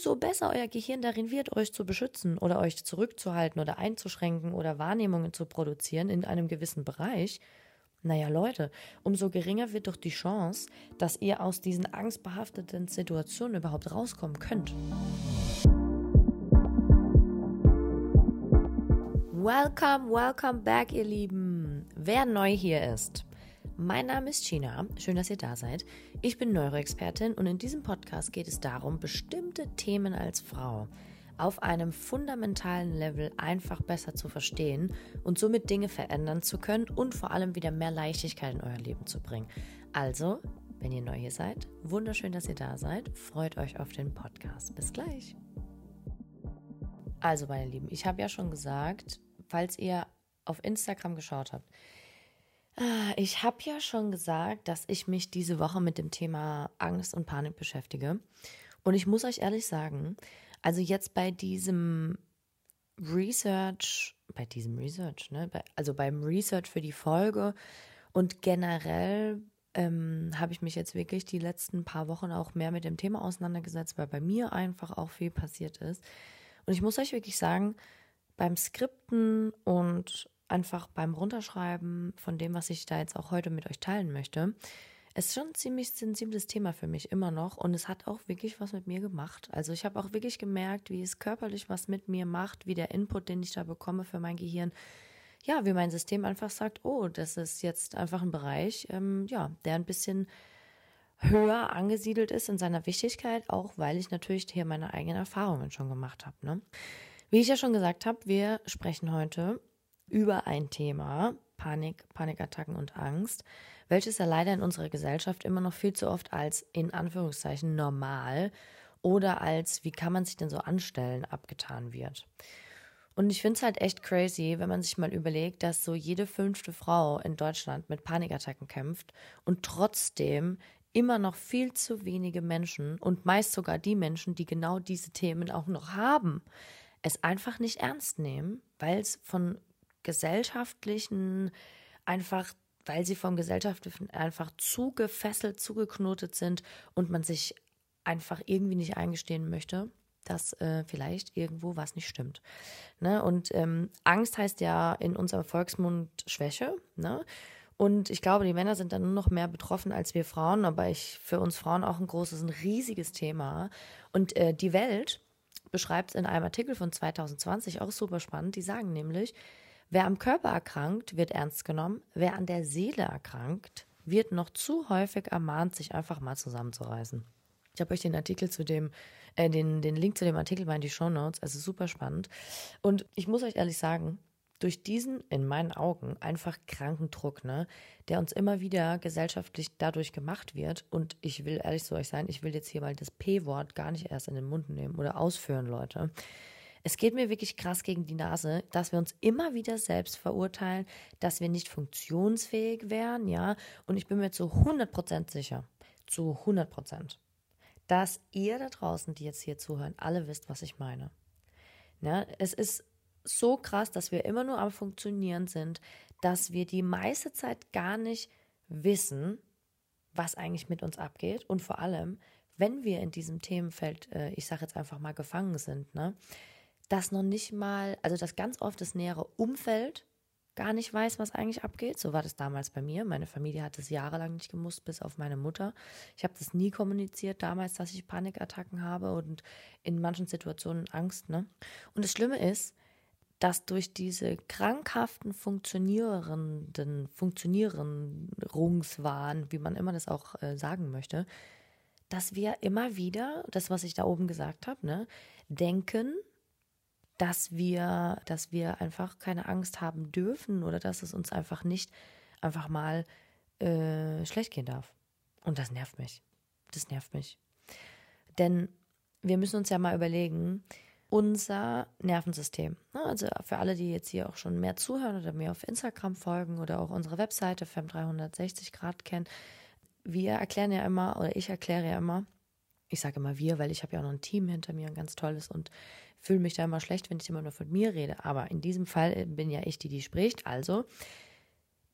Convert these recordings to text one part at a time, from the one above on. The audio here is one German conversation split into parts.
umso besser euer Gehirn darin wird, euch zu beschützen oder euch zurückzuhalten oder einzuschränken oder Wahrnehmungen zu produzieren in einem gewissen Bereich, naja Leute, umso geringer wird doch die Chance, dass ihr aus diesen angstbehafteten Situationen überhaupt rauskommen könnt. Welcome, welcome back, ihr Lieben. Wer neu hier ist, mein Name ist China. Schön, dass ihr da seid. Ich bin Neuroexpertin und in diesem Podcast geht es darum, bestimmte Themen als Frau auf einem fundamentalen Level einfach besser zu verstehen und somit Dinge verändern zu können und vor allem wieder mehr Leichtigkeit in euer Leben zu bringen. Also, wenn ihr neu hier seid, wunderschön, dass ihr da seid. Freut euch auf den Podcast. Bis gleich. Also, meine Lieben, ich habe ja schon gesagt, falls ihr auf Instagram geschaut habt, ich habe ja schon gesagt, dass ich mich diese Woche mit dem Thema Angst und Panik beschäftige. Und ich muss euch ehrlich sagen, also jetzt bei diesem Research, bei diesem Research, ne, also beim Research für die Folge und generell ähm, habe ich mich jetzt wirklich die letzten paar Wochen auch mehr mit dem Thema auseinandergesetzt, weil bei mir einfach auch viel passiert ist. Und ich muss euch wirklich sagen, beim Skripten und einfach beim Runterschreiben von dem, was ich da jetzt auch heute mit euch teilen möchte, ist schon ein ziemlich sensibles Thema für mich immer noch und es hat auch wirklich was mit mir gemacht. Also ich habe auch wirklich gemerkt, wie es körperlich was mit mir macht, wie der Input, den ich da bekomme für mein Gehirn, ja, wie mein System einfach sagt, oh, das ist jetzt einfach ein Bereich, ähm, ja, der ein bisschen höher angesiedelt ist in seiner Wichtigkeit, auch weil ich natürlich hier meine eigenen Erfahrungen schon gemacht habe. Ne? Wie ich ja schon gesagt habe, wir sprechen heute über ein Thema, Panik, Panikattacken und Angst, welches ja leider in unserer Gesellschaft immer noch viel zu oft als in Anführungszeichen normal oder als wie kann man sich denn so anstellen abgetan wird. Und ich finde es halt echt crazy, wenn man sich mal überlegt, dass so jede fünfte Frau in Deutschland mit Panikattacken kämpft und trotzdem immer noch viel zu wenige Menschen und meist sogar die Menschen, die genau diese Themen auch noch haben, es einfach nicht ernst nehmen, weil es von gesellschaftlichen, einfach weil sie vom gesellschaftlichen einfach zu gefesselt, zugeknotet sind und man sich einfach irgendwie nicht eingestehen möchte, dass äh, vielleicht irgendwo was nicht stimmt. Ne? Und ähm, Angst heißt ja in unserem Volksmund Schwäche. Ne? Und ich glaube, die Männer sind dann nur noch mehr betroffen als wir Frauen, aber ich für uns Frauen auch ein großes, ein riesiges Thema. Und äh, die Welt beschreibt es in einem Artikel von 2020 auch super spannend. Die sagen nämlich, Wer am Körper erkrankt, wird ernst genommen. Wer an der Seele erkrankt, wird noch zu häufig ermahnt, sich einfach mal zusammenzureißen. Ich habe euch den Artikel zu dem, äh, den, den Link zu dem Artikel mal in die Show Notes, also super spannend. Und ich muss euch ehrlich sagen, durch diesen, in meinen Augen, einfach kranken Druck, ne, der uns immer wieder gesellschaftlich dadurch gemacht wird. Und ich will ehrlich zu euch sein, ich will jetzt hier mal das P-Wort gar nicht erst in den Mund nehmen oder ausführen, Leute. Es geht mir wirklich krass gegen die Nase, dass wir uns immer wieder selbst verurteilen, dass wir nicht funktionsfähig wären, ja. Und ich bin mir zu 100% sicher, zu 100%, dass ihr da draußen, die jetzt hier zuhören, alle wisst, was ich meine. Ja, es ist so krass, dass wir immer nur am Funktionieren sind, dass wir die meiste Zeit gar nicht wissen, was eigentlich mit uns abgeht und vor allem, wenn wir in diesem Themenfeld, äh, ich sage jetzt einfach mal, gefangen sind, ne, dass noch nicht mal, also dass ganz oft das nähere Umfeld gar nicht weiß, was eigentlich abgeht. So war das damals bei mir. Meine Familie hat es jahrelang nicht gemusst, bis auf meine Mutter. Ich habe das nie kommuniziert damals, dass ich Panikattacken habe und in manchen Situationen Angst. Ne? Und das Schlimme ist, dass durch diese krankhaften funktionierenden Funktionierungswahn, wie man immer das auch äh, sagen möchte, dass wir immer wieder, das, was ich da oben gesagt habe, ne, denken, dass wir, dass wir einfach keine Angst haben dürfen oder dass es uns einfach nicht einfach mal äh, schlecht gehen darf. Und das nervt mich. Das nervt mich. Denn wir müssen uns ja mal überlegen, unser Nervensystem, ne, also für alle, die jetzt hier auch schon mehr zuhören oder mir auf Instagram folgen oder auch unsere Webseite fem360 Grad kennen, wir erklären ja immer, oder ich erkläre ja immer, ich sage immer wir, weil ich habe ja auch noch ein Team hinter mir, ein ganz tolles und fühle mich da immer schlecht, wenn ich immer nur von mir rede. Aber in diesem Fall äh, bin ja ich die, die spricht. Also,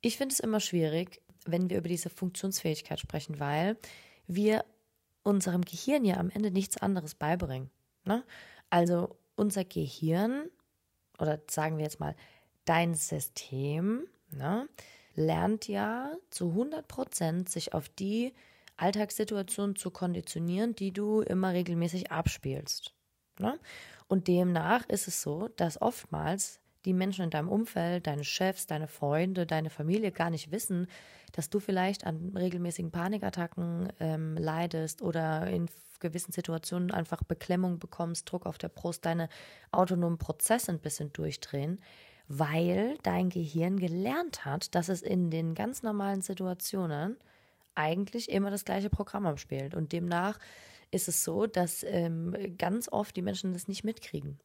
ich finde es immer schwierig, wenn wir über diese Funktionsfähigkeit sprechen, weil wir unserem Gehirn ja am Ende nichts anderes beibringen. Ne? Also unser Gehirn, oder sagen wir jetzt mal, dein System, ne, lernt ja zu 100 Prozent, sich auf die Alltagssituationen zu konditionieren, die du immer regelmäßig abspielst. Ne? Und demnach ist es so, dass oftmals die Menschen in deinem Umfeld, deine Chefs, deine Freunde, deine Familie gar nicht wissen, dass du vielleicht an regelmäßigen Panikattacken ähm, leidest oder in gewissen Situationen einfach Beklemmung bekommst, Druck auf der Brust, deine autonomen Prozesse ein bisschen durchdrehen, weil dein Gehirn gelernt hat, dass es in den ganz normalen Situationen eigentlich immer das gleiche Programm abspielt. Und demnach ist es so, dass ähm, ganz oft die Menschen das nicht mitkriegen.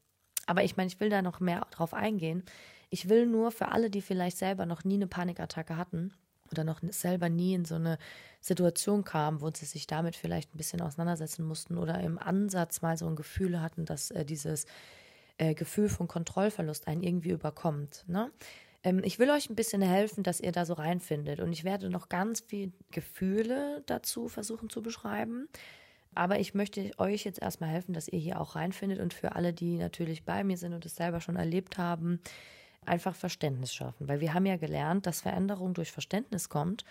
Aber ich meine, ich will da noch mehr drauf eingehen. Ich will nur für alle, die vielleicht selber noch nie eine Panikattacke hatten oder noch selber nie in so eine Situation kamen, wo sie sich damit vielleicht ein bisschen auseinandersetzen mussten oder im Ansatz mal so ein Gefühl hatten, dass äh, dieses äh, Gefühl von Kontrollverlust einen irgendwie überkommt. Ne? Ähm, ich will euch ein bisschen helfen, dass ihr da so reinfindet. Und ich werde noch ganz viele Gefühle dazu versuchen zu beschreiben. Aber ich möchte euch jetzt erstmal helfen, dass ihr hier auch reinfindet und für alle, die natürlich bei mir sind und es selber schon erlebt haben, einfach Verständnis schaffen. Weil wir haben ja gelernt, dass Veränderung durch Verständnis kommt.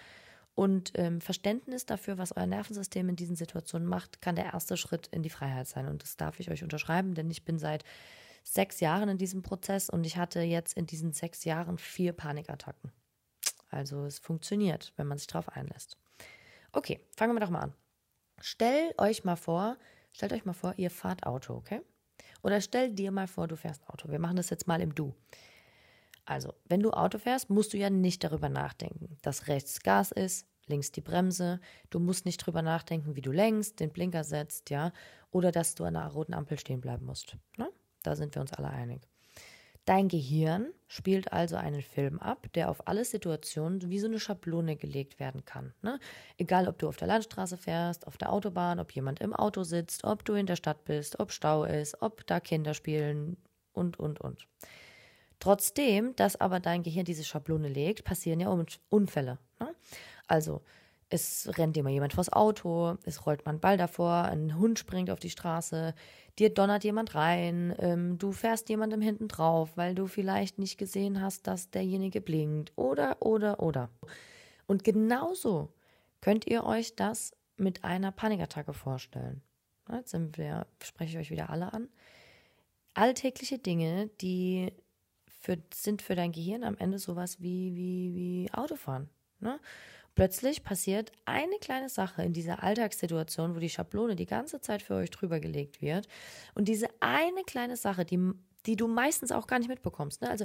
Und ähm, Verständnis dafür, was euer Nervensystem in diesen Situationen macht, kann der erste Schritt in die Freiheit sein. Und das darf ich euch unterschreiben, denn ich bin seit sechs Jahren in diesem Prozess und ich hatte jetzt in diesen sechs Jahren vier Panikattacken. Also es funktioniert, wenn man sich darauf einlässt. Okay, fangen wir doch mal an. Stellt euch mal vor, stellt euch mal vor, ihr fahrt Auto, okay? Oder stell dir mal vor, du fährst Auto. Wir machen das jetzt mal im Du. Also, wenn du Auto fährst, musst du ja nicht darüber nachdenken, dass rechts Gas ist, links die Bremse. Du musst nicht darüber nachdenken, wie du lenkst, den Blinker setzt, ja, oder dass du an einer roten Ampel stehen bleiben musst. Ne? Da sind wir uns alle einig. Dein Gehirn spielt also einen Film ab, der auf alle Situationen wie so eine Schablone gelegt werden kann. Ne? Egal, ob du auf der Landstraße fährst, auf der Autobahn, ob jemand im Auto sitzt, ob du in der Stadt bist, ob Stau ist, ob da Kinder spielen und, und, und. Trotzdem, dass aber dein Gehirn diese Schablone legt, passieren ja Unfälle. Ne? Also, es rennt dir mal jemand vors Auto, es rollt mal ein Ball davor, ein Hund springt auf die Straße, dir donnert jemand rein, ähm, du fährst jemandem hinten drauf, weil du vielleicht nicht gesehen hast, dass derjenige blinkt oder, oder, oder. Und genauso könnt ihr euch das mit einer Panikattacke vorstellen. Jetzt sind wir, spreche ich euch wieder alle an. Alltägliche Dinge, die für, sind für dein Gehirn am Ende sowas wie, wie, wie Autofahren. Ne? Plötzlich passiert eine kleine Sache in dieser Alltagssituation, wo die Schablone die ganze Zeit für euch drüber gelegt wird. Und diese eine kleine Sache, die, die du meistens auch gar nicht mitbekommst. Ne? Also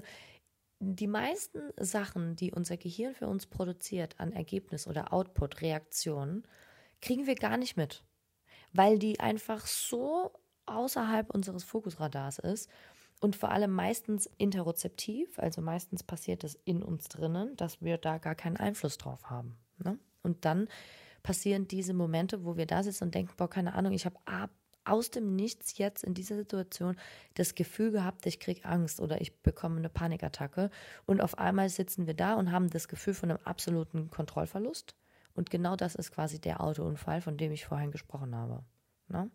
die meisten Sachen, die unser Gehirn für uns produziert an Ergebnis oder Output, Reaktionen, kriegen wir gar nicht mit, weil die einfach so außerhalb unseres Fokusradars ist und vor allem meistens interozeptiv, also meistens passiert es in uns drinnen, dass wir da gar keinen Einfluss drauf haben. Ne? Und dann passieren diese Momente, wo wir da sitzen und denken, boah, keine Ahnung, ich habe aus dem Nichts jetzt in dieser Situation das Gefühl gehabt, ich kriege Angst oder ich bekomme eine Panikattacke. Und auf einmal sitzen wir da und haben das Gefühl von einem absoluten Kontrollverlust. Und genau das ist quasi der Autounfall, von dem ich vorhin gesprochen habe. Ne?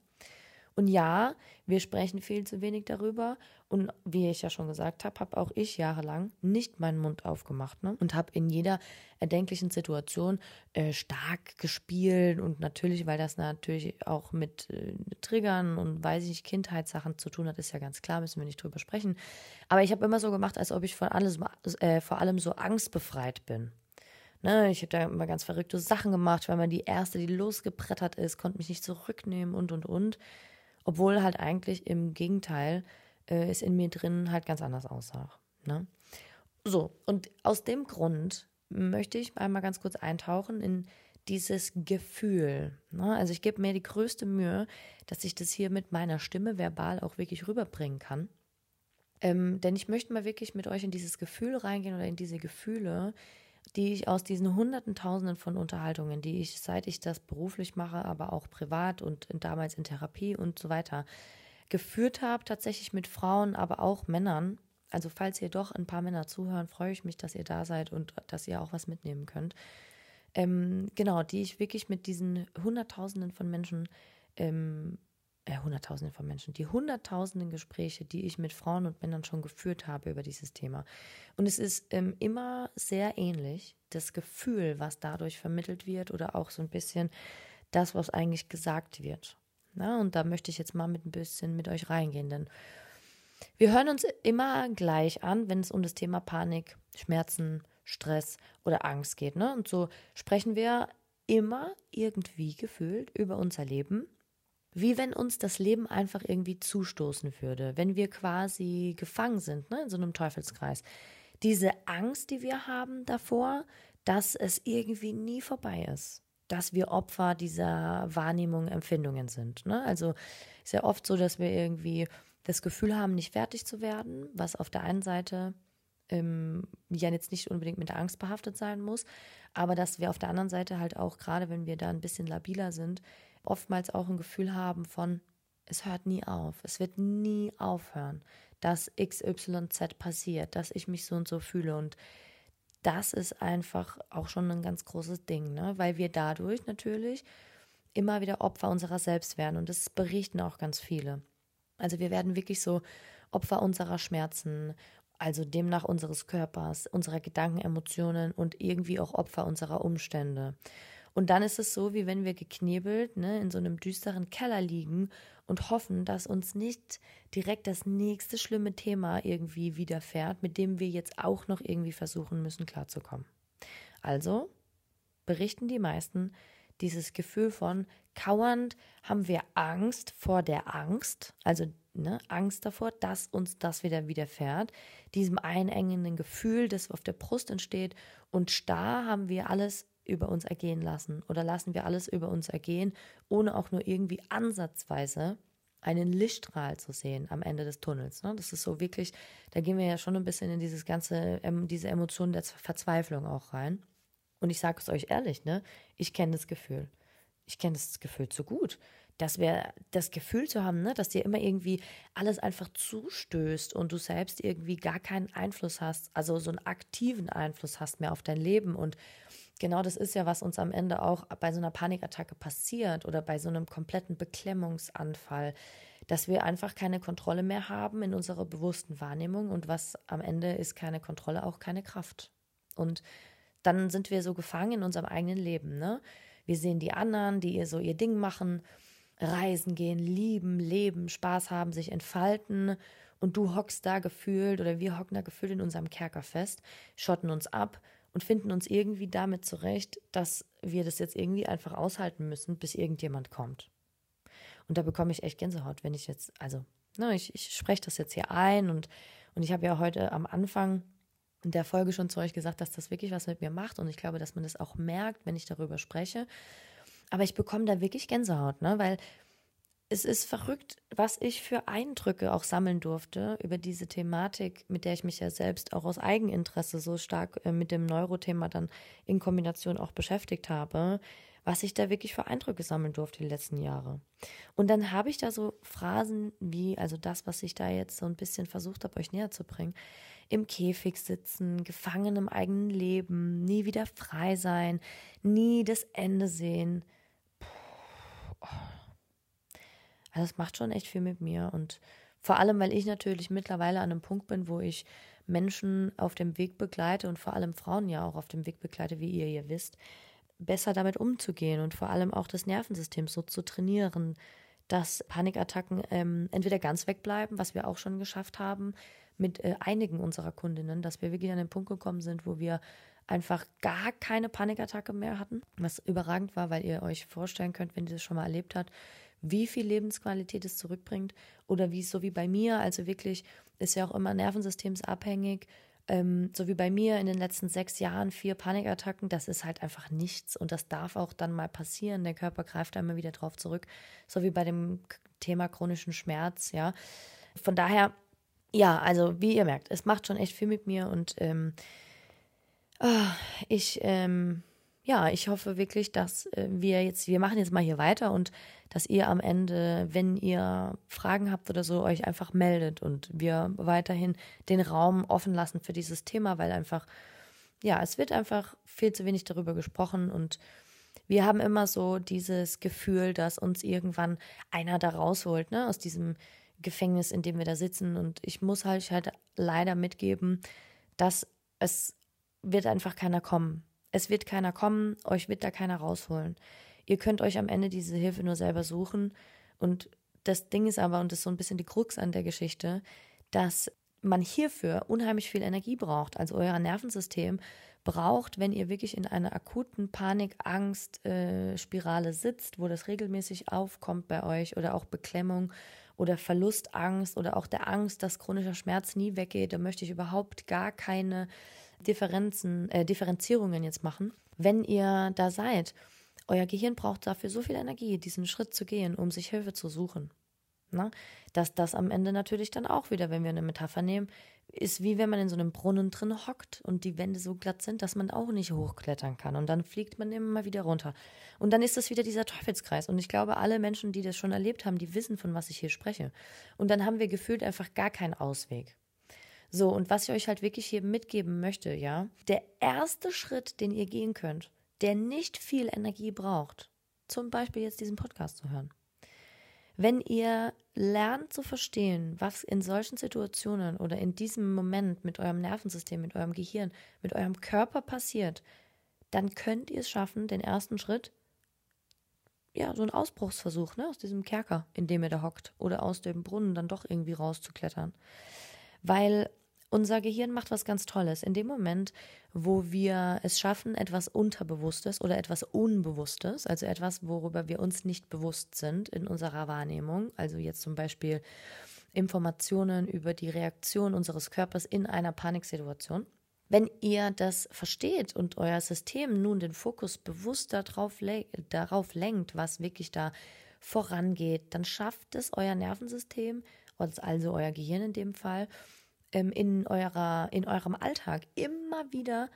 Und ja, wir sprechen viel zu wenig darüber. Und wie ich ja schon gesagt habe, habe auch ich jahrelang nicht meinen Mund aufgemacht ne? und habe in jeder erdenklichen Situation äh, stark gespielt. Und natürlich, weil das natürlich auch mit äh, Triggern und weiß ich nicht, Kindheitssachen zu tun hat, ist ja ganz klar, müssen wir nicht drüber sprechen. Aber ich habe immer so gemacht, als ob ich von alles, äh, vor allem so angstbefreit bin. Ne, ich habe da immer ganz verrückte Sachen gemacht, weil man die erste, die losgebrettert ist, konnte mich nicht zurücknehmen und und und. Obwohl halt eigentlich im Gegenteil äh, es in mir drin halt ganz anders aussah. Ne? So, und aus dem Grund möchte ich einmal ganz kurz eintauchen in dieses Gefühl. Ne? Also ich gebe mir die größte Mühe, dass ich das hier mit meiner Stimme verbal auch wirklich rüberbringen kann. Ähm, denn ich möchte mal wirklich mit euch in dieses Gefühl reingehen oder in diese Gefühle, die ich aus diesen hunderten Tausenden von Unterhaltungen, die ich, seit ich das beruflich mache, aber auch privat und damals in Therapie und so weiter, geführt habe, tatsächlich mit Frauen, aber auch Männern. Also falls ihr doch ein paar Männer zuhören, freue ich mich, dass ihr da seid und dass ihr auch was mitnehmen könnt. Ähm, genau, die ich wirklich mit diesen Hunderttausenden von Menschen ähm, äh, Hunderttausende von Menschen, die Hunderttausenden Gespräche, die ich mit Frauen und Männern schon geführt habe über dieses Thema. Und es ist ähm, immer sehr ähnlich, das Gefühl, was dadurch vermittelt wird oder auch so ein bisschen das, was eigentlich gesagt wird. Na, und da möchte ich jetzt mal mit ein bisschen mit euch reingehen, denn wir hören uns immer gleich an, wenn es um das Thema Panik, Schmerzen, Stress oder Angst geht. Ne? Und so sprechen wir immer irgendwie gefühlt über unser Leben, wie wenn uns das Leben einfach irgendwie zustoßen würde, wenn wir quasi gefangen sind ne, in so einem Teufelskreis. Diese Angst, die wir haben davor, dass es irgendwie nie vorbei ist, dass wir Opfer dieser Wahrnehmung, Empfindungen sind. Ne? Also ist ja oft so, dass wir irgendwie das Gefühl haben, nicht fertig zu werden, was auf der einen Seite ähm, ja jetzt nicht unbedingt mit der Angst behaftet sein muss, aber dass wir auf der anderen Seite halt auch, gerade wenn wir da ein bisschen labiler sind, oftmals auch ein Gefühl haben von, es hört nie auf, es wird nie aufhören, dass XYZ passiert, dass ich mich so und so fühle und das ist einfach auch schon ein ganz großes Ding, ne? weil wir dadurch natürlich immer wieder Opfer unserer selbst werden und das berichten auch ganz viele. Also wir werden wirklich so Opfer unserer Schmerzen, also demnach unseres Körpers, unserer Gedanken, Emotionen und irgendwie auch Opfer unserer Umstände. Und dann ist es so, wie wenn wir geknebelt ne, in so einem düsteren Keller liegen und hoffen, dass uns nicht direkt das nächste schlimme Thema irgendwie widerfährt, mit dem wir jetzt auch noch irgendwie versuchen müssen klarzukommen. Also berichten die meisten dieses Gefühl von kauernd haben wir Angst vor der Angst, also ne, Angst davor, dass uns das wieder widerfährt, diesem einengenden Gefühl, das auf der Brust entsteht und starr haben wir alles über uns ergehen lassen oder lassen wir alles über uns ergehen, ohne auch nur irgendwie ansatzweise einen Lichtstrahl zu sehen am Ende des Tunnels. Ne? Das ist so wirklich, da gehen wir ja schon ein bisschen in dieses ganze, ähm, diese Emotionen der Verzweiflung auch rein. Und ich sage es euch ehrlich, ne, ich kenne das Gefühl. Ich kenne das Gefühl zu gut dass wir das Gefühl zu haben, ne, dass dir immer irgendwie alles einfach zustößt und du selbst irgendwie gar keinen Einfluss hast, also so einen aktiven Einfluss hast mehr auf dein Leben. Und genau das ist ja, was uns am Ende auch bei so einer Panikattacke passiert oder bei so einem kompletten Beklemmungsanfall, dass wir einfach keine Kontrolle mehr haben in unserer bewussten Wahrnehmung und was am Ende ist keine Kontrolle, auch keine Kraft. Und dann sind wir so gefangen in unserem eigenen Leben, ne? Wir sehen die anderen, die ihr so ihr Ding machen reisen gehen, lieben, leben, Spaß haben, sich entfalten und du hockst da gefühlt oder wir hocken da gefühlt in unserem Kerker fest, schotten uns ab und finden uns irgendwie damit zurecht, dass wir das jetzt irgendwie einfach aushalten müssen, bis irgendjemand kommt. Und da bekomme ich echt Gänsehaut, wenn ich jetzt, also, ne, ich, ich spreche das jetzt hier ein und, und ich habe ja heute am Anfang der Folge schon zu euch gesagt, dass das wirklich was mit mir macht und ich glaube, dass man das auch merkt, wenn ich darüber spreche. Aber ich bekomme da wirklich Gänsehaut, ne? weil es ist verrückt, was ich für Eindrücke auch sammeln durfte über diese Thematik, mit der ich mich ja selbst auch aus Eigeninteresse so stark äh, mit dem Neurothema dann in Kombination auch beschäftigt habe, was ich da wirklich für Eindrücke sammeln durfte die letzten Jahre. Und dann habe ich da so Phrasen wie, also das, was ich da jetzt so ein bisschen versucht habe, euch näher zu bringen, im Käfig sitzen, gefangen im eigenen Leben, nie wieder frei sein, nie das Ende sehen, also es macht schon echt viel mit mir. Und vor allem, weil ich natürlich mittlerweile an einem Punkt bin, wo ich Menschen auf dem Weg begleite und vor allem Frauen ja auch auf dem Weg begleite, wie ihr hier wisst, besser damit umzugehen und vor allem auch das Nervensystem so zu trainieren, dass Panikattacken ähm, entweder ganz wegbleiben, was wir auch schon geschafft haben mit äh, einigen unserer Kundinnen, dass wir wirklich an den Punkt gekommen sind, wo wir einfach gar keine Panikattacke mehr hatten, was überragend war, weil ihr euch vorstellen könnt, wenn ihr das schon mal erlebt habt, wie viel Lebensqualität es zurückbringt oder wie es so wie bei mir, also wirklich ist ja auch immer nervensystemsabhängig, ähm, so wie bei mir in den letzten sechs Jahren vier Panikattacken, das ist halt einfach nichts und das darf auch dann mal passieren. Der Körper greift einmal wieder drauf zurück, so wie bei dem Thema chronischen Schmerz, ja. Von daher, ja, also wie ihr merkt, es macht schon echt viel mit mir und ähm, oh, ich ähm, ja, ich hoffe wirklich, dass äh, wir jetzt, wir machen jetzt mal hier weiter und dass ihr am Ende, wenn ihr Fragen habt oder so, euch einfach meldet und wir weiterhin den Raum offen lassen für dieses Thema, weil einfach, ja, es wird einfach viel zu wenig darüber gesprochen und Wir haben immer so dieses Gefühl, dass uns irgendwann einer da rausholt, ne, aus diesem Gefängnis, in dem wir da sitzen. Und ich muss halt, halt leider mitgeben, dass es wird einfach keiner kommen. Es wird keiner kommen, euch wird da keiner rausholen. Ihr könnt euch am Ende diese Hilfe nur selber suchen. Und das Ding ist aber, und das ist so ein bisschen die Krux an der Geschichte, dass man hierfür unheimlich viel Energie braucht. Also euer Nervensystem braucht, wenn ihr wirklich in einer akuten Panik, Angst, äh, sitzt, wo das regelmäßig aufkommt bei euch oder auch Beklemmung oder Verlustangst oder auch der Angst, dass chronischer Schmerz nie weggeht, da möchte ich überhaupt gar keine Differenzen, äh, Differenzierungen jetzt machen. Wenn ihr da seid, euer Gehirn braucht dafür so viel Energie, diesen Schritt zu gehen, um sich Hilfe zu suchen. Na? Dass das am Ende natürlich dann auch wieder, wenn wir eine Metapher nehmen, ist wie wenn man in so einem Brunnen drin hockt und die Wände so glatt sind, dass man auch nicht hochklettern kann. Und dann fliegt man immer wieder runter. Und dann ist das wieder dieser Teufelskreis. Und ich glaube, alle Menschen, die das schon erlebt haben, die wissen, von was ich hier spreche. Und dann haben wir gefühlt einfach gar keinen Ausweg. So, und was ich euch halt wirklich hier mitgeben möchte, ja, der erste Schritt, den ihr gehen könnt, der nicht viel Energie braucht, zum Beispiel jetzt diesen Podcast zu hören. Wenn ihr lernt zu verstehen, was in solchen Situationen oder in diesem Moment mit eurem Nervensystem, mit eurem Gehirn, mit eurem Körper passiert, dann könnt ihr es schaffen, den ersten Schritt, ja, so ein Ausbruchsversuch, ne, aus diesem Kerker, in dem ihr da hockt, oder aus dem Brunnen dann doch irgendwie rauszuklettern. Weil unser Gehirn macht was ganz Tolles. In dem Moment, wo wir es schaffen, etwas Unterbewusstes oder etwas Unbewusstes, also etwas, worüber wir uns nicht bewusst sind in unserer Wahrnehmung, also jetzt zum Beispiel Informationen über die Reaktion unseres Körpers in einer Paniksituation, wenn ihr das versteht und euer System nun den Fokus bewusst darauf, darauf lenkt, was wirklich da vorangeht, dann schafft es euer Nervensystem, also euer Gehirn in dem Fall, ähm, in, eurer, in eurem Alltag immer wieder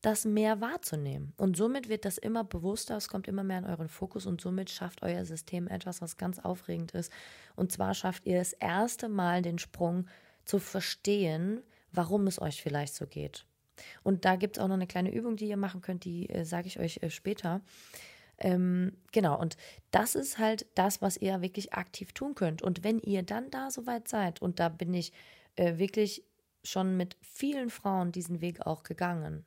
das mehr wahrzunehmen. Und somit wird das immer bewusster, es kommt immer mehr in euren Fokus und somit schafft euer System etwas, was ganz aufregend ist. Und zwar schafft ihr das erste Mal den Sprung zu verstehen, warum es euch vielleicht so geht. Und da gibt es auch noch eine kleine Übung, die ihr machen könnt, die äh, sage ich euch äh, später. Ähm, genau, und das ist halt das, was ihr wirklich aktiv tun könnt. Und wenn ihr dann da soweit seid, und da bin ich äh, wirklich schon mit vielen Frauen diesen Weg auch gegangen.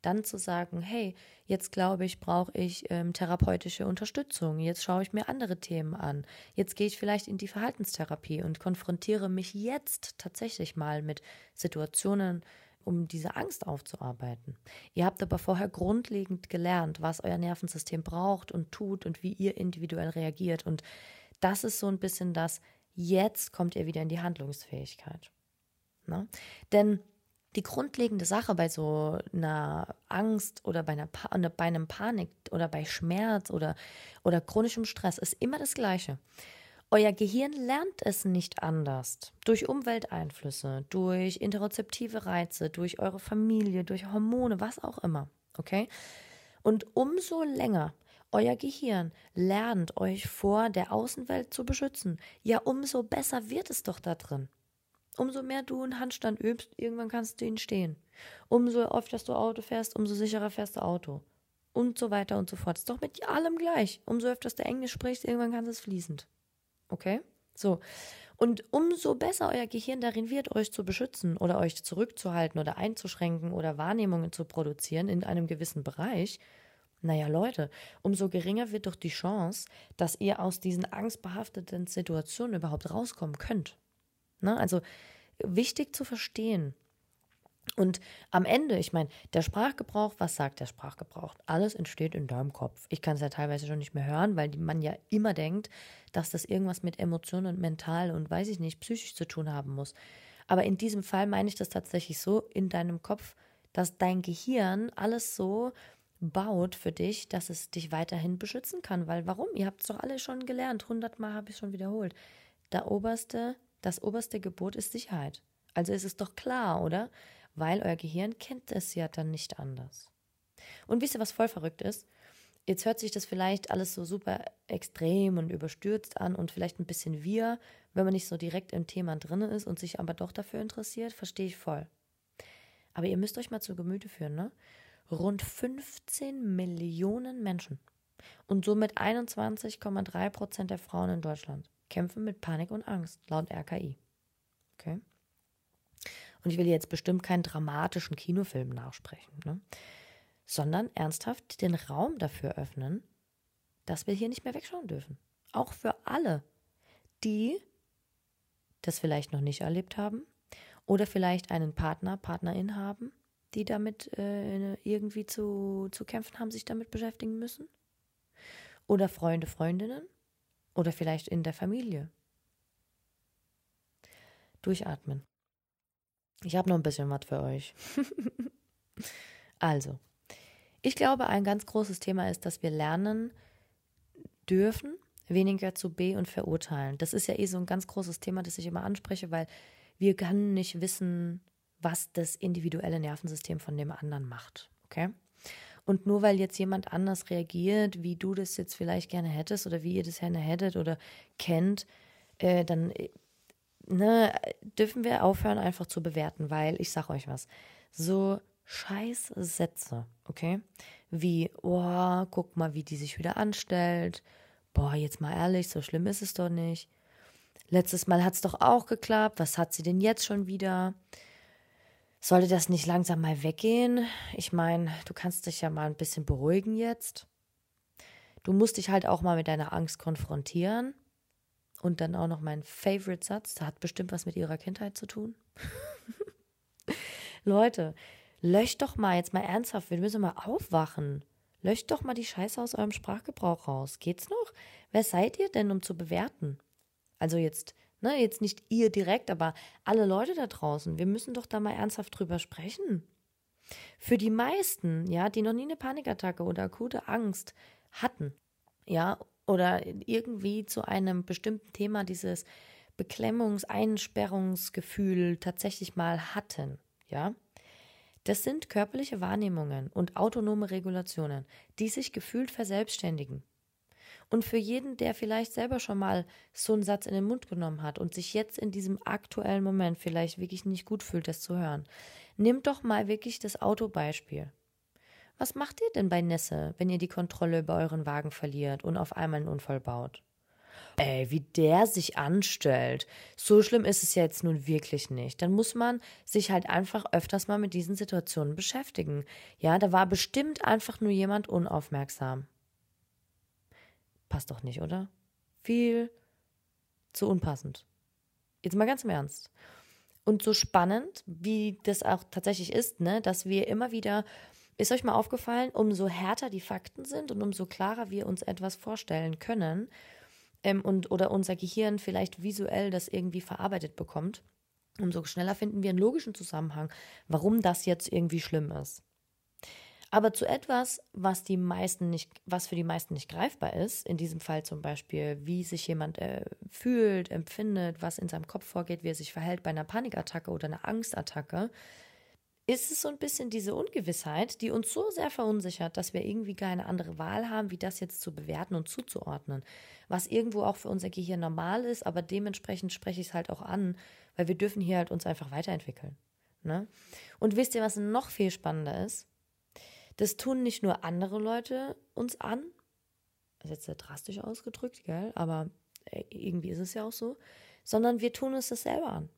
Dann zu sagen, hey, jetzt glaube ich, brauche ich ähm, therapeutische Unterstützung. Jetzt schaue ich mir andere Themen an. Jetzt gehe ich vielleicht in die Verhaltenstherapie und konfrontiere mich jetzt tatsächlich mal mit Situationen, um diese Angst aufzuarbeiten. Ihr habt aber vorher grundlegend gelernt, was euer Nervensystem braucht und tut und wie ihr individuell reagiert. Und das ist so ein bisschen das, jetzt kommt ihr wieder in die Handlungsfähigkeit. Ne? Denn die grundlegende Sache bei so einer Angst oder bei, einer pa ne, bei einem Panik oder bei Schmerz oder, oder chronischem Stress ist immer das Gleiche. Euer Gehirn lernt es nicht anders. Durch Umwelteinflüsse, durch interozeptive Reize, durch eure Familie, durch Hormone, was auch immer. Okay? Und umso länger euer Gehirn lernt, euch vor der Außenwelt zu beschützen, ja, umso besser wird es doch da drin. Umso mehr du einen Handstand übst, irgendwann kannst du ihn stehen. Umso öfter du Auto fährst, umso sicherer fährst du Auto. Und so weiter und so fort. Ist doch mit allem gleich. Umso öfter du Englisch sprichst, irgendwann kannst du es fließend. Okay? So. Und umso besser euer Gehirn darin wird, euch zu beschützen oder euch zurückzuhalten oder einzuschränken oder Wahrnehmungen zu produzieren in einem gewissen Bereich, naja, Leute, umso geringer wird doch die Chance, dass ihr aus diesen angstbehafteten Situationen überhaupt rauskommen könnt. Ne? Also wichtig zu verstehen. Und am Ende, ich meine, der Sprachgebrauch, was sagt der Sprachgebrauch? Alles entsteht in deinem Kopf. Ich kann es ja teilweise schon nicht mehr hören, weil man ja immer denkt, dass das irgendwas mit Emotionen und mental und weiß ich nicht, psychisch zu tun haben muss. Aber in diesem Fall meine ich das tatsächlich so in deinem Kopf, dass dein Gehirn alles so baut für dich, dass es dich weiterhin beschützen kann. Weil warum? Ihr habt es doch alle schon gelernt. Hundertmal habe ich es schon wiederholt. Der oberste das oberste Gebot ist Sicherheit. Also ist es doch klar, oder? Weil euer Gehirn kennt es ja dann nicht anders. Und wisst ihr, was voll verrückt ist? Jetzt hört sich das vielleicht alles so super extrem und überstürzt an und vielleicht ein bisschen wir, wenn man nicht so direkt im Thema drin ist und sich aber doch dafür interessiert, verstehe ich voll. Aber ihr müsst euch mal zu Gemüte führen, ne? Rund 15 Millionen Menschen Und somit 21,3 Prozent der Frauen in Deutschland kämpfen mit Panik und Angst, laut RKI. Okay? Und ich will jetzt bestimmt keinen dramatischen Kinofilm nachsprechen, ne? sondern ernsthaft den Raum dafür öffnen, dass wir hier nicht mehr wegschauen dürfen. Auch für alle, die das vielleicht noch nicht erlebt haben oder vielleicht einen Partner, Partnerin haben, die damit äh, irgendwie zu, zu kämpfen haben, sich damit beschäftigen müssen. Oder Freunde, Freundinnen. Oder vielleicht in der Familie. Durchatmen. Ich habe noch ein bisschen was für euch. also, ich glaube, ein ganz großes Thema ist, dass wir lernen dürfen, weniger zu be- und verurteilen. Das ist ja eh so ein ganz großes Thema, das ich immer anspreche, weil wir können nicht wissen, was das individuelle Nervensystem von dem anderen macht. Okay? Und nur weil jetzt jemand anders reagiert, wie du das jetzt vielleicht gerne hättest oder wie ihr das gerne hättet oder kennt, äh, dann äh, ne, dürfen wir aufhören, einfach zu bewerten, weil ich sag euch was. So scheiß Sätze, okay? Wie, oh, guck mal, wie die sich wieder anstellt. Boah, jetzt mal ehrlich, so schlimm ist es doch nicht. Letztes Mal hat es doch auch geklappt. Was hat sie denn jetzt schon wieder? Sollte das nicht langsam mal weggehen? Ich meine, du kannst dich ja mal ein bisschen beruhigen jetzt. Du musst dich halt auch mal mit deiner Angst konfrontieren. Und dann auch noch mein Favorite-Satz, der hat bestimmt was mit ihrer Kindheit zu tun. Leute, löscht doch mal, jetzt mal ernsthaft, wir müssen mal aufwachen. Löscht doch mal die Scheiße aus eurem Sprachgebrauch raus. Geht's noch? Wer seid ihr denn, um zu bewerten? Also jetzt Ne, jetzt nicht ihr direkt, aber alle Leute da draußen. Wir müssen doch da mal ernsthaft drüber sprechen. Für die meisten, ja, die noch nie eine Panikattacke oder akute Angst hatten, ja, oder irgendwie zu einem bestimmten Thema dieses Beklemmungs-, Einsperrungsgefühl tatsächlich mal hatten, ja. Das sind körperliche Wahrnehmungen und autonome Regulationen, die sich gefühlt verselbstständigen. Und für jeden, der vielleicht selber schon mal so einen Satz in den Mund genommen hat und sich jetzt in diesem aktuellen Moment vielleicht wirklich nicht gut fühlt, das zu hören, nimmt doch mal wirklich das Autobeispiel. Was macht ihr denn bei Nässe, wenn ihr die Kontrolle über euren Wagen verliert und auf einmal einen Unfall baut? Ey, wie der sich anstellt. So schlimm ist es ja jetzt nun wirklich nicht. Dann muss man sich halt einfach öfters mal mit diesen Situationen beschäftigen. Ja, da war bestimmt einfach nur jemand unaufmerksam. Passt doch nicht, oder? Viel zu unpassend. Jetzt mal ganz im Ernst. Und so spannend, wie das auch tatsächlich ist, ne, dass wir immer wieder, ist euch mal aufgefallen, umso härter die Fakten sind und umso klarer wir uns etwas vorstellen können ähm, und oder unser Gehirn vielleicht visuell das irgendwie verarbeitet bekommt, umso schneller finden wir einen logischen Zusammenhang, warum das jetzt irgendwie schlimm ist. Aber zu etwas, was die meisten nicht, was für die meisten nicht greifbar ist, in diesem Fall zum Beispiel, wie sich jemand äh, fühlt, empfindet, was in seinem Kopf vorgeht, wie er sich verhält bei einer Panikattacke oder einer Angstattacke, ist es so ein bisschen diese Ungewissheit, die uns so sehr verunsichert, dass wir irgendwie keine andere Wahl haben, wie das jetzt zu bewerten und zuzuordnen. Was irgendwo auch für unser Gehirn normal ist, aber dementsprechend spreche ich es halt auch an, weil wir dürfen hier halt uns einfach weiterentwickeln. Ne? Und wisst ihr, was noch viel spannender ist? Das tun nicht nur andere Leute uns an, das ist jetzt sehr drastisch ausgedrückt, gell? aber äh, irgendwie ist es ja auch so, sondern wir tun uns das selber an.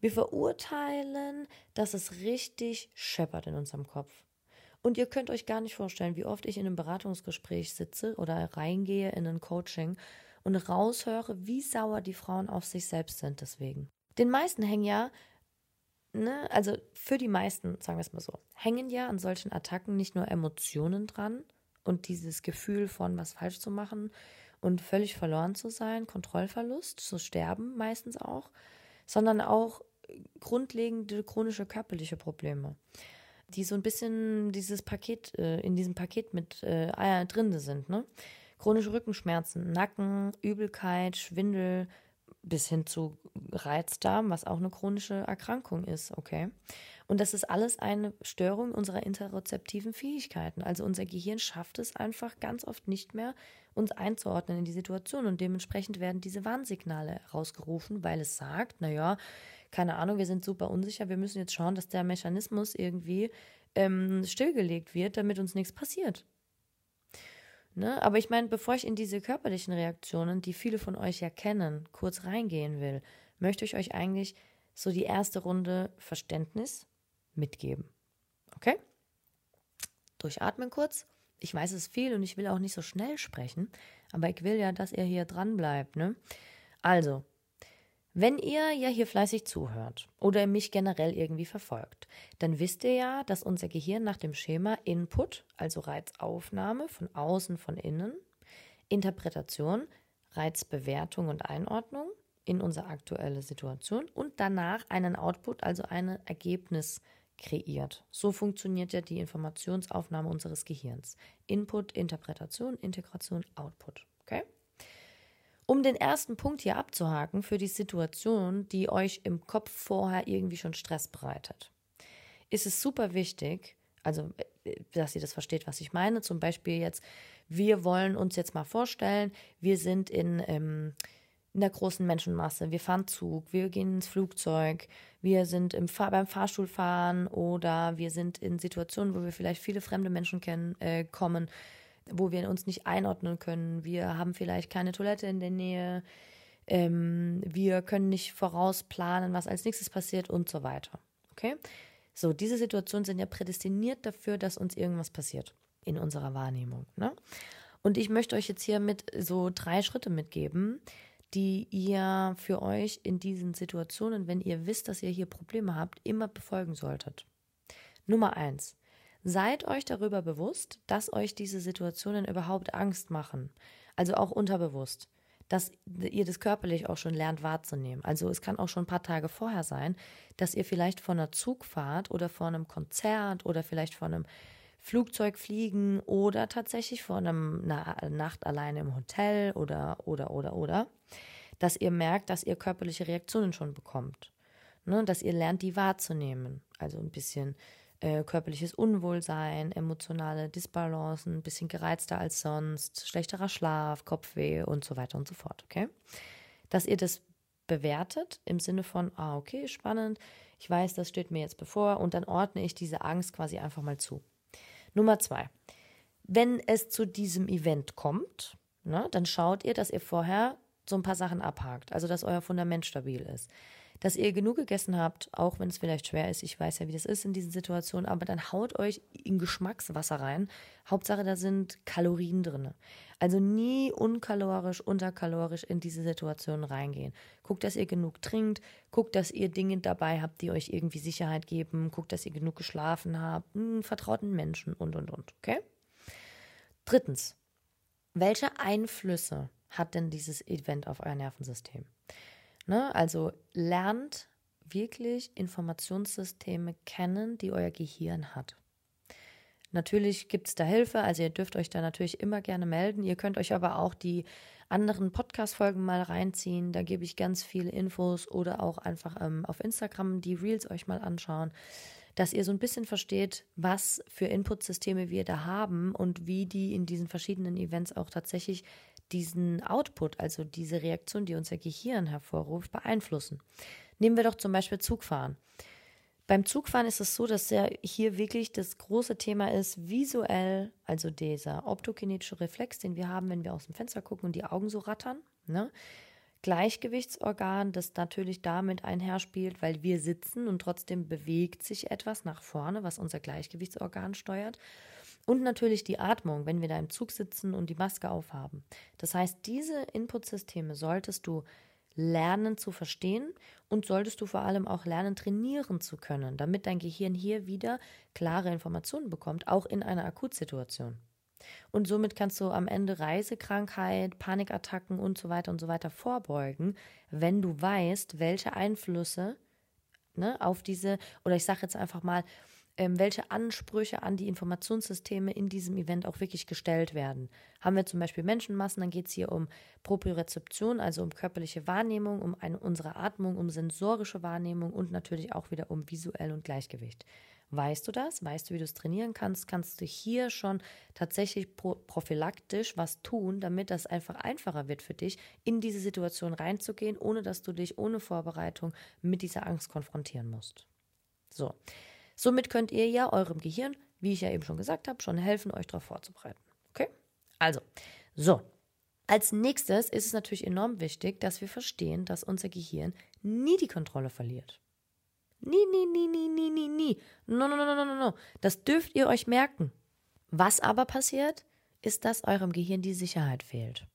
Wir verurteilen, dass es richtig scheppert in unserem Kopf. Und ihr könnt euch gar nicht vorstellen, wie oft ich in einem Beratungsgespräch sitze oder reingehe in ein Coaching und raushöre, wie sauer die Frauen auf sich selbst sind deswegen. Den meisten hängen ja ne, also für die meisten, sagen wir es mal so, hängen ja an solchen Attacken nicht nur Emotionen dran und dieses Gefühl von was falsch zu machen und völlig verloren zu sein, Kontrollverlust, zu sterben meistens auch, sondern auch grundlegende chronische körperliche Probleme, die so ein bisschen dieses Paket, äh, in diesem Paket mit äh, drin sind, ne? Chronische Rückenschmerzen, Nacken, Übelkeit, Schwindel, bis hin zu Reizdarm, was auch eine chronische Erkrankung ist, okay? Und das ist alles eine Störung unserer interozeptiven Fähigkeiten. Also unser Gehirn schafft es einfach ganz oft nicht mehr, uns einzuordnen in die Situation und dementsprechend werden diese Warnsignale rausgerufen, weil es sagt, naja, keine Ahnung, wir sind super unsicher, wir müssen jetzt schauen, dass der Mechanismus irgendwie ähm, stillgelegt wird, damit uns nichts passiert. Ne? Aber ich meine, bevor ich in diese körperlichen Reaktionen, die viele von euch ja kennen, kurz reingehen will, möchte ich euch eigentlich so die erste Runde Verständnis mitgeben. Okay? Durchatmen kurz. Ich weiß es viel und ich will auch nicht so schnell sprechen, aber ich will ja, dass ihr hier dran bleibt. Ne? Also, wenn ihr ja hier fleißig zuhört oder mich generell irgendwie verfolgt, dann wisst ihr ja, dass unser Gehirn nach dem Schema Input, also Reizaufnahme von außen, von innen, Interpretation, Reizbewertung und Einordnung in unsere aktuelle Situation und danach einen Output, also ein Ergebnis kreiert. So funktioniert ja die Informationsaufnahme unseres Gehirns. Input, Interpretation, Integration, Output. Um den ersten Punkt hier abzuhaken für die Situation, die euch im Kopf vorher irgendwie schon Stress bereitet, ist es super wichtig, also äh, dass ihr das versteht, was ich meine. Zum Beispiel jetzt, wir wollen uns jetzt mal vorstellen, wir sind in, ähm, in der großen Menschenmasse, wir fahren Zug, wir gehen ins Flugzeug, wir sind im Fahr beim Fahrstuhlfahren oder wir sind in Situationen, wo wir vielleicht viele fremde Menschen kennen, äh, kommen wo wir uns nicht einordnen können. Wir haben vielleicht keine Toilette in der Nähe. Ähm, wir können nicht vorausplanen, was als nächstes passiert und so weiter. Okay? So, diese Situationen sind ja prädestiniert dafür, dass uns irgendwas passiert in unserer Wahrnehmung. Ne? Und ich möchte euch jetzt hier mit so drei Schritte mitgeben, die ihr für euch in diesen Situationen, wenn ihr wisst, dass ihr hier Probleme habt, immer befolgen solltet. Nummer eins. Seid euch darüber bewusst, dass euch diese Situationen überhaupt Angst machen. Also auch unterbewusst. Dass ihr das körperlich auch schon lernt wahrzunehmen. Also es kann auch schon ein paar Tage vorher sein, dass ihr vielleicht vor einer Zugfahrt oder vor einem Konzert oder vielleicht vor einem Flugzeug fliegen oder tatsächlich vor einer Nacht alleine im Hotel oder, oder, oder, oder, dass ihr merkt, dass ihr körperliche Reaktionen schon bekommt. Ne? Dass ihr lernt, die wahrzunehmen. Also ein bisschen äh, körperliches Unwohlsein, emotionale Disbalancen, ein bisschen gereizter als sonst, schlechterer Schlaf, Kopfweh und so weiter und so fort, okay? Dass ihr das bewertet im Sinne von, ah, okay, spannend, ich weiß, das steht mir jetzt bevor und dann ordne ich diese Angst quasi einfach mal zu. Nummer zwei, wenn es zu diesem Event kommt, ne, dann schaut ihr, dass ihr vorher so ein paar Sachen abhakt, also dass euer Fundament stabil ist dass ihr genug gegessen habt, auch wenn es vielleicht schwer ist. Ich weiß ja, wie das ist in diesen Situationen, aber dann haut euch in Geschmackswasser rein. Hauptsache, da sind Kalorien drin. Also nie unkalorisch, unterkalorisch in diese Situationen reingehen. Guckt, dass ihr genug trinkt, guckt, dass ihr Dinge dabei habt, die euch irgendwie Sicherheit geben, guckt, dass ihr genug geschlafen habt, einen vertrauten Menschen und und und. Okay? Drittens, welche Einflüsse hat denn dieses Event auf euer Nervensystem? Ne? Also lernt wirklich Informationssysteme kennen, die euer Gehirn hat. Natürlich gibt es da Hilfe, also ihr dürft euch da natürlich immer gerne melden. Ihr könnt euch aber auch die anderen Podcast-Folgen mal reinziehen. Da gebe ich ganz viele Infos oder auch einfach ähm, auf Instagram die Reels euch mal anschauen, dass ihr so ein bisschen versteht, was für Inputsysteme wir da haben und wie die in diesen verschiedenen Events auch tatsächlich diesen Output, also diese Reaktion, die unser Gehirn hervorruft, beeinflussen. Nehmen wir doch zum Beispiel Zugfahren. Beim Zugfahren ist es so, dass ja hier wirklich das große Thema ist, visuell, also dieser optokinetische Reflex, den wir haben, wenn wir aus dem Fenster gucken und die Augen so rattern. Ne? Gleichgewichtsorgan, das natürlich damit einherspielt, weil wir sitzen und trotzdem bewegt sich etwas nach vorne, was unser Gleichgewichtsorgan steuert. Und natürlich die Atmung, wenn wir da im Zug sitzen und die Maske aufhaben. Das heißt, diese Inputsysteme solltest du lernen zu verstehen und solltest du vor allem auch lernen trainieren zu können, damit dein Gehirn hier wieder klare Informationen bekommt, auch in einer Akutsituation. Und somit kannst du am Ende Reisekrankheit, Panikattacken und so weiter und so weiter vorbeugen, wenn du weißt, welche Einflüsse ne, auf diese, oder ich sage jetzt einfach mal, ähm, welche Ansprüche an die Informationssysteme in diesem Event auch wirklich gestellt werden. Haben wir zum Beispiel Menschenmassen, dann geht es hier um Propriorezeption, also um körperliche Wahrnehmung, um eine, unsere Atmung, um sensorische Wahrnehmung und natürlich auch wieder um visuell und Gleichgewicht. Weißt du das? Weißt du, wie du es trainieren kannst? Kannst du hier schon tatsächlich pro prophylaktisch was tun, damit das einfach einfacher wird für dich, in diese Situation reinzugehen, ohne dass du dich ohne Vorbereitung mit dieser Angst konfrontieren musst. So, Somit könnt ihr ja eurem Gehirn, wie ich ja eben schon gesagt habe, schon helfen, euch darauf vorzubereiten. Okay? Also, so. Als nächstes ist es natürlich enorm wichtig, dass wir verstehen, dass unser Gehirn nie die Kontrolle verliert. Nie, nie, nie, nie, nie, nie, nie. No, no, no, no, no, no. Das dürft ihr euch merken. Was aber passiert, ist, dass eurem Gehirn die Sicherheit fehlt.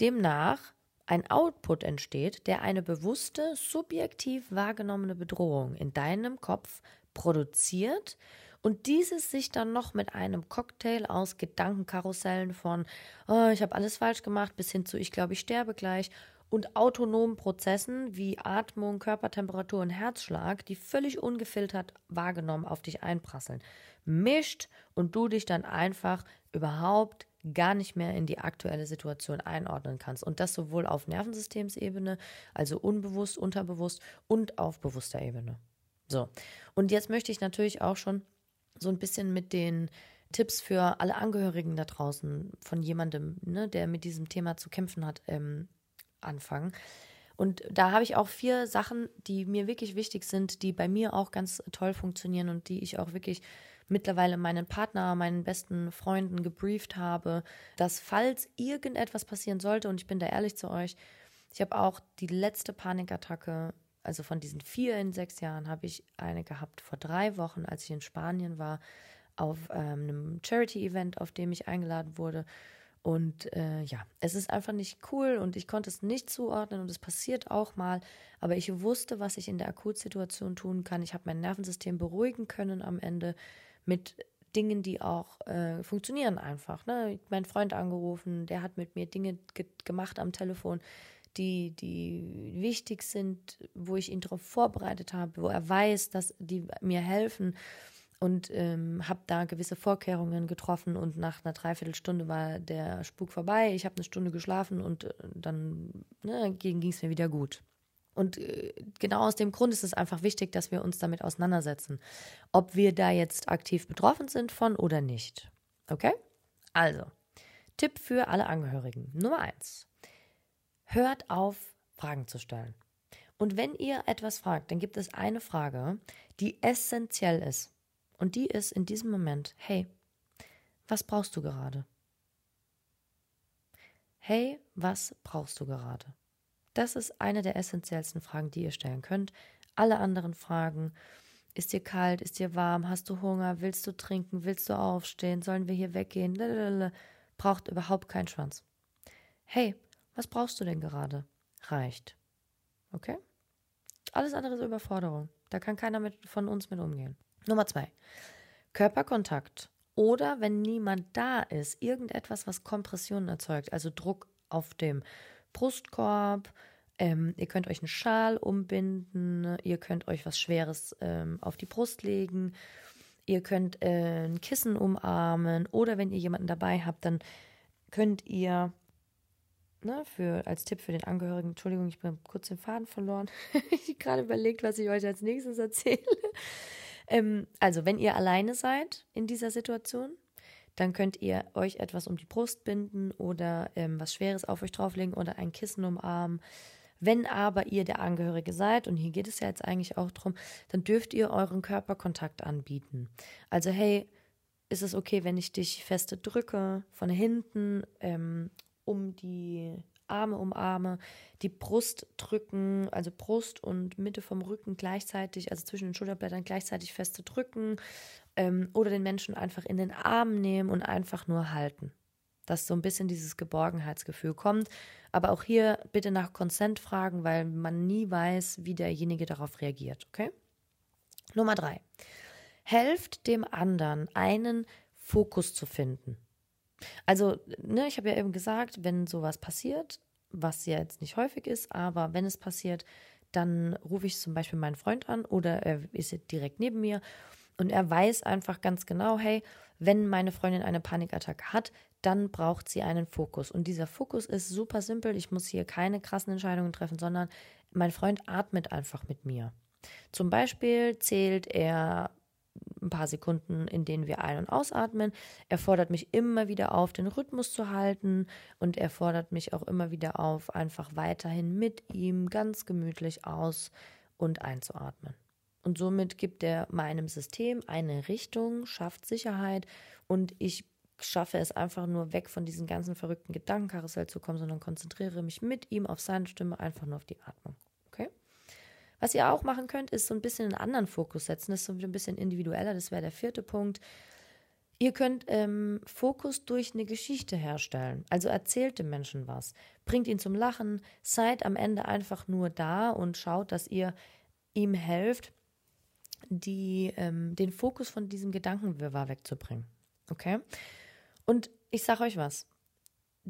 Demnach ein Output entsteht, der eine bewusste, subjektiv wahrgenommene Bedrohung in deinem Kopf produziert und dieses sich dann noch mit einem Cocktail aus Gedankenkarussellen von oh, ich habe alles falsch gemacht bis hin zu ich glaube ich sterbe gleich und autonomen Prozessen wie Atmung, Körpertemperatur und Herzschlag, die völlig ungefiltert wahrgenommen auf dich einprasseln, mischt und du dich dann einfach überhaupt gar nicht mehr in die aktuelle Situation einordnen kannst. Und das sowohl auf Nervensystemsebene, also unbewusst, unterbewusst und auf bewusster Ebene. So, und jetzt möchte ich natürlich auch schon so ein bisschen mit den Tipps für alle Angehörigen da draußen von jemandem, ne, der mit diesem Thema zu kämpfen hat, ähm, anfangen. Und da habe ich auch vier Sachen, die mir wirklich wichtig sind, die bei mir auch ganz toll funktionieren und die ich auch wirklich mittlerweile meinen Partner, meinen besten Freunden gebrieft habe, dass falls irgendetwas passieren sollte, und ich bin da ehrlich zu euch, ich habe auch die letzte Panikattacke, also von diesen vier in sechs Jahren, habe ich eine gehabt vor drei Wochen, als ich in Spanien war, auf ähm, einem Charity-Event, auf dem ich eingeladen wurde. Und äh, ja, es ist einfach nicht cool und ich konnte es nicht zuordnen und es passiert auch mal. Aber ich wusste, was ich in der Akutsituation tun kann. Ich habe mein Nervensystem beruhigen können am Ende mit Dingen, die auch äh, funktionieren einfach. Ne? Mein Freund angerufen, der hat mit mir Dinge ge gemacht am Telefon, die, die wichtig sind, wo ich ihn darauf vorbereitet habe, wo er weiß, dass die mir helfen und ähm, habe da gewisse Vorkehrungen getroffen und nach einer Dreiviertelstunde war der Spuk vorbei. Ich habe eine Stunde geschlafen und äh, dann ne, ging es mir wieder gut. Und äh, genau aus dem Grund ist es einfach wichtig, dass wir uns damit auseinandersetzen, ob wir da jetzt aktiv betroffen sind von oder nicht. Okay? Also, Tipp für alle Angehörigen. Nummer eins. Hört auf, Fragen zu stellen. Und wenn ihr etwas fragt, dann gibt es eine Frage, die essentiell ist. Und die ist in diesem Moment, hey, was brauchst du gerade? Hey, was brauchst du gerade? Das ist eine der essentiellsten Fragen, die ihr stellen könnt. Alle anderen Fragen, ist dir kalt, ist dir warm, hast du Hunger, willst du trinken, willst du aufstehen, sollen wir hier weggehen, braucht überhaupt keinen Schwanz. Hey, was brauchst du denn gerade? Reicht. Okay? Alles andere ist Überforderung. Da kann keiner mit, von uns mit umgehen. Nummer zwei. Körperkontakt. Oder wenn niemand da ist, irgendetwas, was Kompressionen erzeugt, also Druck auf dem Brustkorb. Ähm, ihr könnt euch einen Schal umbinden, ihr könnt euch was Schweres ähm, auf die Brust legen, ihr könnt äh, ein Kissen umarmen oder wenn ihr jemanden dabei habt, dann könnt ihr ne, für, als Tipp für den Angehörigen, Entschuldigung, ich bin kurz den Faden verloren. ich habe gerade überlegt, was ich euch als nächstes erzähle. Ähm, also, wenn ihr alleine seid in dieser Situation, dann könnt ihr euch etwas um die Brust binden oder ähm, was Schweres auf euch drauflegen oder ein Kissen umarmen. Wenn aber ihr der Angehörige seid, und hier geht es ja jetzt eigentlich auch drum, dann dürft ihr euren Körperkontakt anbieten. Also, hey, ist es okay, wenn ich dich feste drücke, von hinten ähm, um die Arme umarme, die Brust drücken, also Brust und Mitte vom Rücken gleichzeitig, also zwischen den Schulterblättern gleichzeitig feste drücken ähm, oder den Menschen einfach in den Arm nehmen und einfach nur halten. Dass so ein bisschen dieses Geborgenheitsgefühl kommt. Aber auch hier bitte nach Consent fragen, weil man nie weiß, wie derjenige darauf reagiert. Okay? Nummer drei. Helft dem anderen, einen Fokus zu finden. Also, ne, ich habe ja eben gesagt, wenn sowas passiert, was ja jetzt nicht häufig ist, aber wenn es passiert, dann rufe ich zum Beispiel meinen Freund an oder er ist direkt neben mir und er weiß einfach ganz genau, hey, wenn meine Freundin eine Panikattacke hat, dann braucht sie einen Fokus. Und dieser Fokus ist super simpel. Ich muss hier keine krassen Entscheidungen treffen, sondern mein Freund atmet einfach mit mir. Zum Beispiel zählt er ein paar Sekunden, in denen wir ein- und ausatmen. Er fordert mich immer wieder auf, den Rhythmus zu halten und er fordert mich auch immer wieder auf, einfach weiterhin mit ihm ganz gemütlich aus und einzuatmen. Und somit gibt er meinem System eine Richtung, schafft Sicherheit und ich schaffe es einfach nur weg von diesem ganzen verrückten Gedankenkarussell zu kommen, sondern konzentriere mich mit ihm auf seine Stimme einfach nur auf die Atmung. Was ihr auch machen könnt, ist so ein bisschen einen anderen Fokus setzen. Das ist so ein bisschen individueller. Das wäre der vierte Punkt. Ihr könnt ähm, Fokus durch eine Geschichte herstellen. Also erzählt dem Menschen was. Bringt ihn zum Lachen. Seid am Ende einfach nur da und schaut, dass ihr ihm helft, die, ähm, den Fokus von diesem Gedankenwirrwarr wegzubringen. Okay? Und ich sage euch was.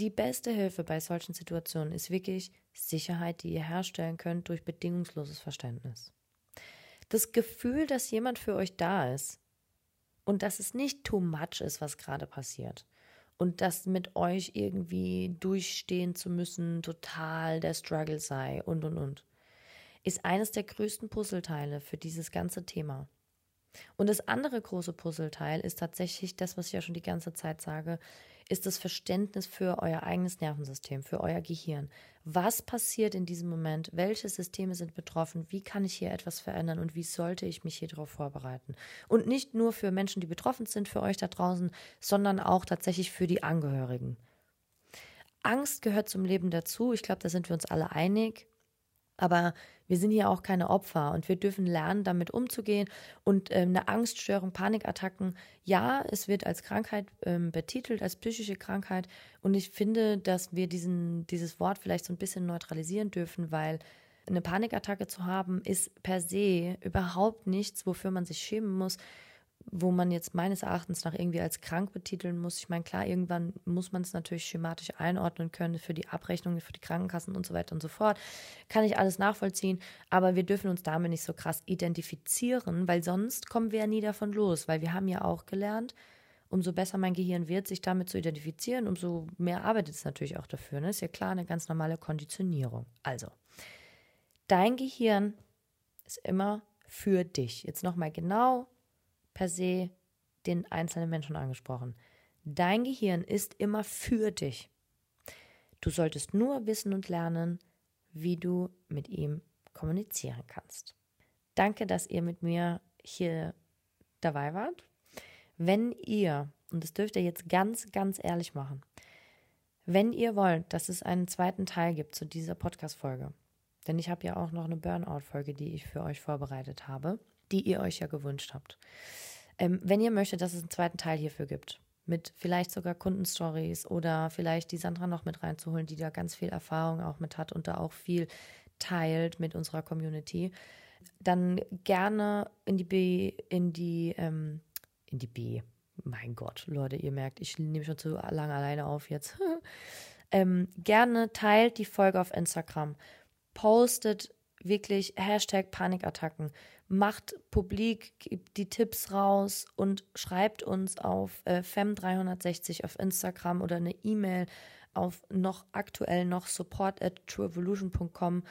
Die beste Hilfe bei solchen Situationen ist wirklich Sicherheit, die ihr herstellen könnt durch bedingungsloses Verständnis. Das Gefühl, dass jemand für euch da ist und dass es nicht too much ist, was gerade passiert. Und dass mit euch irgendwie durchstehen zu müssen total der Struggle sei und und und ist eines der größten Puzzleteile für dieses ganze Thema. Und das andere große Puzzleteil ist tatsächlich das, was ich ja schon die ganze Zeit sage, ist das Verständnis für euer eigenes Nervensystem, für euer Gehirn. Was passiert in diesem Moment? Welche Systeme sind betroffen? Wie kann ich hier etwas verändern und wie sollte ich mich hier darauf vorbereiten? Und nicht nur für Menschen, die betroffen sind, für euch da draußen, sondern auch tatsächlich für die Angehörigen. Angst gehört zum Leben dazu. Ich glaube, da sind wir uns alle einig. Aber wir sind hier auch keine Opfer und wir dürfen lernen, damit umzugehen. Und ähm, eine Angststörung, Panikattacken, ja, es wird als Krankheit ähm, betitelt, als psychische Krankheit. Und ich finde, dass wir diesen, dieses Wort vielleicht so ein bisschen neutralisieren dürfen, weil eine Panikattacke zu haben, ist per se überhaupt nichts, wofür man sich schämen muss wo man jetzt meines Erachtens nach irgendwie als krank betiteln muss. Ich meine, klar, irgendwann muss man es natürlich schematisch einordnen können für die Abrechnungen, für die Krankenkassen und so weiter und so fort. Kann ich alles nachvollziehen, aber wir dürfen uns damit nicht so krass identifizieren, weil sonst kommen wir ja nie davon los, weil wir haben ja auch gelernt, umso besser mein Gehirn wird, sich damit zu identifizieren, umso mehr arbeitet es natürlich auch dafür. Ne? Ist ja klar eine ganz normale Konditionierung. Also, dein Gehirn ist immer für dich. Jetzt nochmal genau per se den einzelnen Menschen angesprochen. Dein Gehirn ist immer für dich. Du solltest nur wissen und lernen, wie du mit ihm kommunizieren kannst. Danke, dass ihr mit mir hier dabei wart. Wenn ihr, und das dürft ihr jetzt ganz, ganz ehrlich machen, wenn ihr wollt, dass es einen zweiten Teil gibt zu dieser Podcast-Folge, denn ich habe ja auch noch eine Burnout-Folge, die ich für euch vorbereitet habe, die ihr euch ja gewünscht habt. Ähm, wenn ihr möchtet, dass es einen zweiten Teil hierfür gibt, mit vielleicht sogar Kundenstories oder vielleicht die Sandra noch mit reinzuholen, die da ganz viel Erfahrung auch mit hat und da auch viel teilt mit unserer Community, dann gerne in die B, in die, ähm, in die B. Mein Gott, Leute, ihr merkt, ich nehme schon zu lange alleine auf jetzt. ähm, gerne teilt die Folge auf Instagram, postet wirklich Hashtag Panikattacken, macht publik, gibt die Tipps raus und schreibt uns auf äh, fem360 auf Instagram oder eine E-Mail auf noch aktuell noch support at trueevolution.com.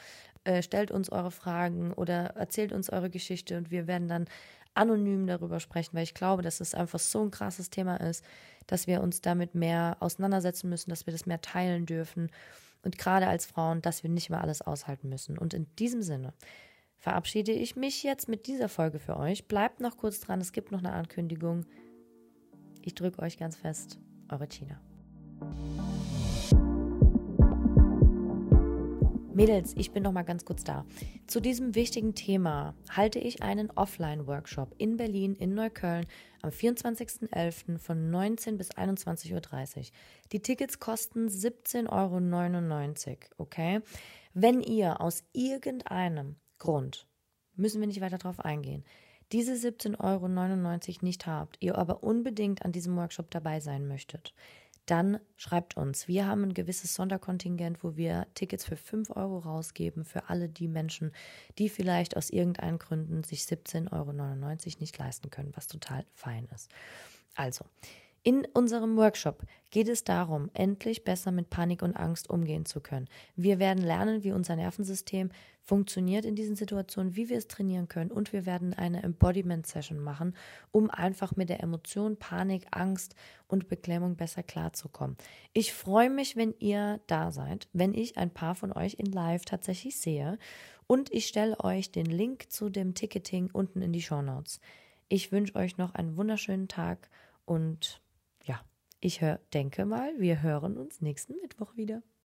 Äh, stellt uns eure Fragen oder erzählt uns eure Geschichte und wir werden dann anonym darüber sprechen, weil ich glaube, dass es einfach so ein krasses Thema ist, dass wir uns damit mehr auseinandersetzen müssen, dass wir das mehr teilen dürfen und gerade als Frauen, dass wir nicht mehr alles aushalten müssen. Und in diesem Sinne verabschiede ich mich jetzt mit dieser Folge für euch. Bleibt noch kurz dran, es gibt noch eine Ankündigung. Ich drücke euch ganz fest, eure Tina. Mädels, ich bin noch mal ganz kurz da. Zu diesem wichtigen Thema halte ich einen Offline-Workshop in Berlin, in Neukölln am 24.11. von 19 bis 21.30 Uhr. Die Tickets kosten 17,99 Euro, okay? Wenn ihr aus irgendeinem Grund, müssen wir nicht weiter darauf eingehen, diese 17,99 Euro nicht habt, ihr aber unbedingt an diesem Workshop dabei sein möchtet, dann schreibt uns. Wir haben ein gewisses Sonderkontingent, wo wir Tickets für 5 Euro rausgeben für alle die Menschen, die vielleicht aus irgendeinen Gründen sich 17,99 Euro nicht leisten können, was total fein ist. Also, in unserem Workshop geht es darum, endlich besser mit Panik und Angst umgehen zu können. Wir werden lernen, wie unser Nervensystem funktioniert in diesen Situationen, wie wir es trainieren können und wir werden eine Embodiment Session machen, um einfach mit der Emotion Panik, Angst und Beklemmung besser klarzukommen. Ich freue mich, wenn ihr da seid, wenn ich ein paar von euch in Live tatsächlich sehe und ich stelle euch den Link zu dem Ticketing unten in die Show Notes. Ich wünsche euch noch einen wunderschönen Tag und ich hör, denke mal, wir hören uns nächsten Mittwoch wieder.